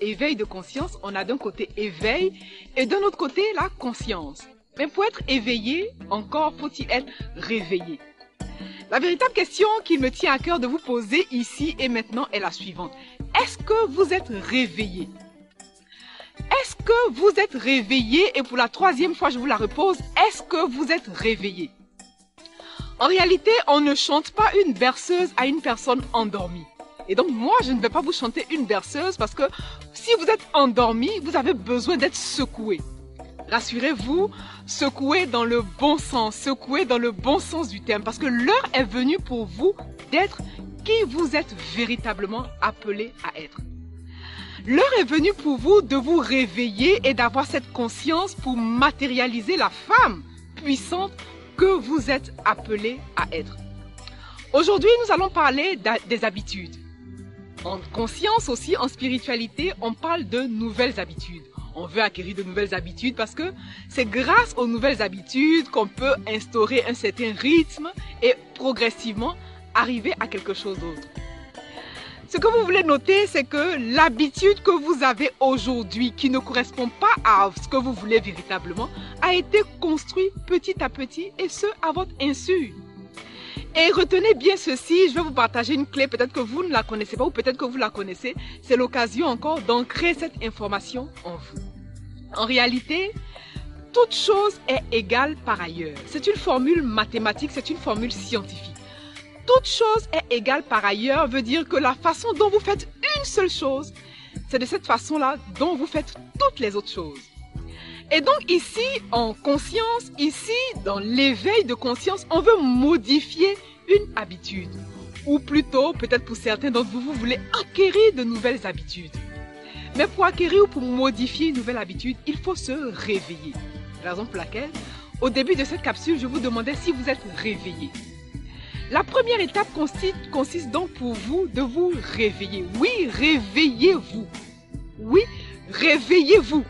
éveil de conscience, on a d'un côté éveil et d'un autre côté la conscience. Mais pour être éveillé, encore faut-il être réveillé. La véritable question qui me tient à cœur de vous poser ici et maintenant est la suivante. Est-ce que vous êtes réveillé? Est-ce que vous êtes réveillé? Et pour la troisième fois, je vous la repose. Est-ce que vous êtes réveillé? En réalité, on ne chante pas une berceuse à une personne endormie. Et donc moi, je ne vais pas vous chanter une berceuse parce que si vous êtes endormi, vous avez besoin d'être secoué. Rassurez-vous, secoué dans le bon sens, secoué dans le bon sens du terme, parce que l'heure est venue pour vous d'être qui vous êtes véritablement appelé à être. L'heure est venue pour vous de vous réveiller et d'avoir cette conscience pour matérialiser la femme puissante que vous êtes appelé à être. Aujourd'hui, nous allons parler des habitudes. En conscience aussi, en spiritualité, on parle de nouvelles habitudes. On veut acquérir de nouvelles habitudes parce que c'est grâce aux nouvelles habitudes qu'on peut instaurer un certain rythme et progressivement arriver à quelque chose d'autre. Ce que vous voulez noter, c'est que l'habitude que vous avez aujourd'hui, qui ne correspond pas à ce que vous voulez véritablement, a été construite petit à petit et ce, à votre insu. Et retenez bien ceci, je vais vous partager une clé, peut-être que vous ne la connaissez pas ou peut-être que vous la connaissez. C'est l'occasion encore d'ancrer cette information en vous. En réalité, toute chose est égale par ailleurs. C'est une formule mathématique, c'est une formule scientifique. Toute chose est égale par ailleurs veut dire que la façon dont vous faites une seule chose, c'est de cette façon-là dont vous faites toutes les autres choses. Et donc ici, en conscience, ici, dans l'éveil de conscience, on veut modifier une habitude. Ou plutôt, peut-être pour certains d'entre vous, vous voulez acquérir de nouvelles habitudes. Mais pour acquérir ou pour modifier une nouvelle habitude, il faut se réveiller. Raison pour laquelle, au début de cette capsule, je vous demandais si vous êtes réveillé. La première étape consiste, consiste donc pour vous de vous réveiller. Oui, réveillez-vous. Oui, réveillez-vous.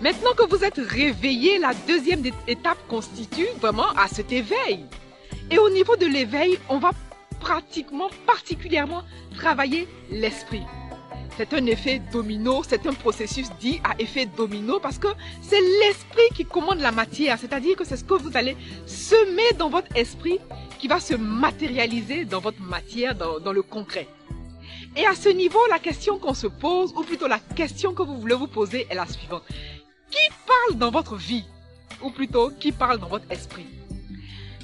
Maintenant que vous êtes réveillé, la deuxième étape constitue vraiment à cet éveil. Et au niveau de l'éveil, on va pratiquement, particulièrement travailler l'esprit. C'est un effet domino, c'est un processus dit à effet domino parce que c'est l'esprit qui commande la matière, c'est-à-dire que c'est ce que vous allez semer dans votre esprit qui va se matérialiser dans votre matière, dans, dans le concret. Et à ce niveau, la question qu'on se pose, ou plutôt la question que vous voulez vous poser est la suivante. Qui parle dans votre vie? Ou plutôt, qui parle dans votre esprit?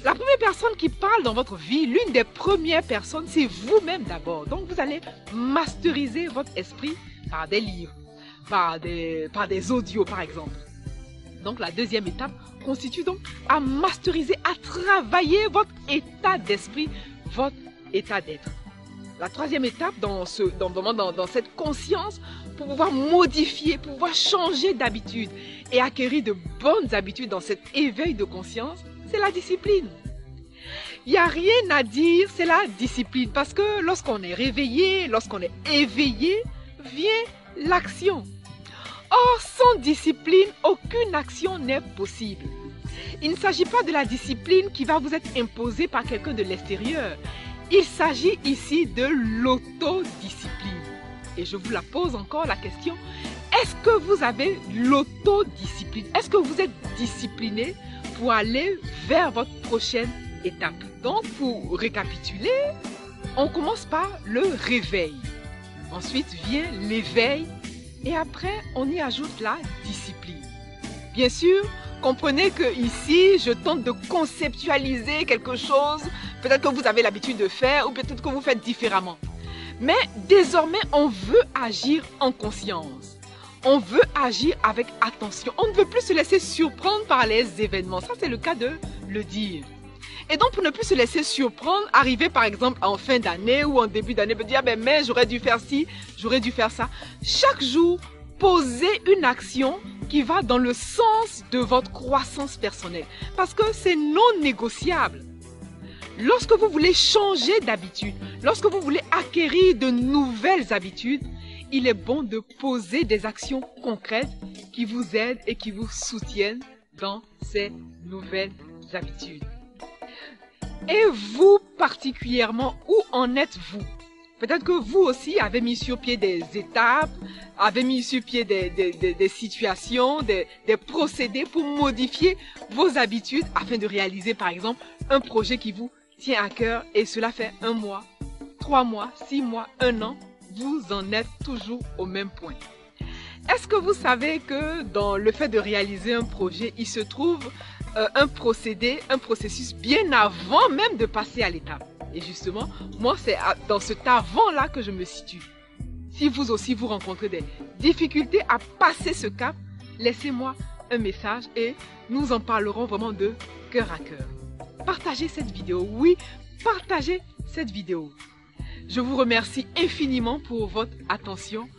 La première personne qui parle dans votre vie, l'une des premières personnes, c'est vous-même d'abord. Donc vous allez masteriser votre esprit par des livres, par des, par des audios par exemple. Donc la deuxième étape constitue donc à masteriser, à travailler votre état d'esprit, votre état d'être. La troisième étape dans, ce, dans, dans, dans cette conscience, pour pouvoir modifier, pouvoir changer d'habitude et acquérir de bonnes habitudes dans cet éveil de conscience, c'est la discipline. Il n'y a rien à dire, c'est la discipline. Parce que lorsqu'on est réveillé, lorsqu'on est éveillé, vient l'action. Or, sans discipline, aucune action n'est possible. Il ne s'agit pas de la discipline qui va vous être imposée par quelqu'un de l'extérieur. Il s'agit ici de l'autodiscipline. Et je vous la pose encore la question, est-ce que vous avez l'autodiscipline? Est-ce que vous êtes discipliné pour aller vers votre prochaine étape? Donc, pour récapituler, on commence par le réveil. Ensuite vient l'éveil et après, on y ajoute la discipline. Bien sûr, comprenez que ici, je tente de conceptualiser quelque chose, peut-être que vous avez l'habitude de faire ou peut-être que vous faites différemment. Mais désormais, on veut agir en conscience. On veut agir avec attention. On ne veut plus se laisser surprendre par les événements. Ça, c'est le cas de le dire. Et donc, pour ne plus se laisser surprendre, arriver par exemple en fin d'année ou en début d'année, me dire, ah ben, j'aurais dû faire ci, j'aurais dû faire ça. Chaque jour, posez une action qui va dans le sens de votre croissance personnelle. Parce que c'est non négociable. Lorsque vous voulez changer d'habitude, lorsque vous voulez acquérir de nouvelles habitudes, il est bon de poser des actions concrètes qui vous aident et qui vous soutiennent dans ces nouvelles habitudes. Et vous particulièrement, où en êtes-vous? Peut-être que vous aussi avez mis sur pied des étapes, avez mis sur pied des, des, des, des situations, des, des procédés pour modifier vos habitudes afin de réaliser par exemple un projet qui vous tient à cœur et cela fait un mois, trois mois, six mois, un an, vous en êtes toujours au même point. Est-ce que vous savez que dans le fait de réaliser un projet, il se trouve euh, un procédé, un processus bien avant même de passer à l'étape? Et justement, moi, c'est dans cet avant-là que je me situe. Si vous aussi vous rencontrez des difficultés à passer ce cap, laissez-moi un message et nous en parlerons vraiment de cœur à cœur. Partagez cette vidéo, oui, partagez cette vidéo. Je vous remercie infiniment pour votre attention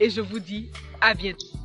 et je vous dis à bientôt.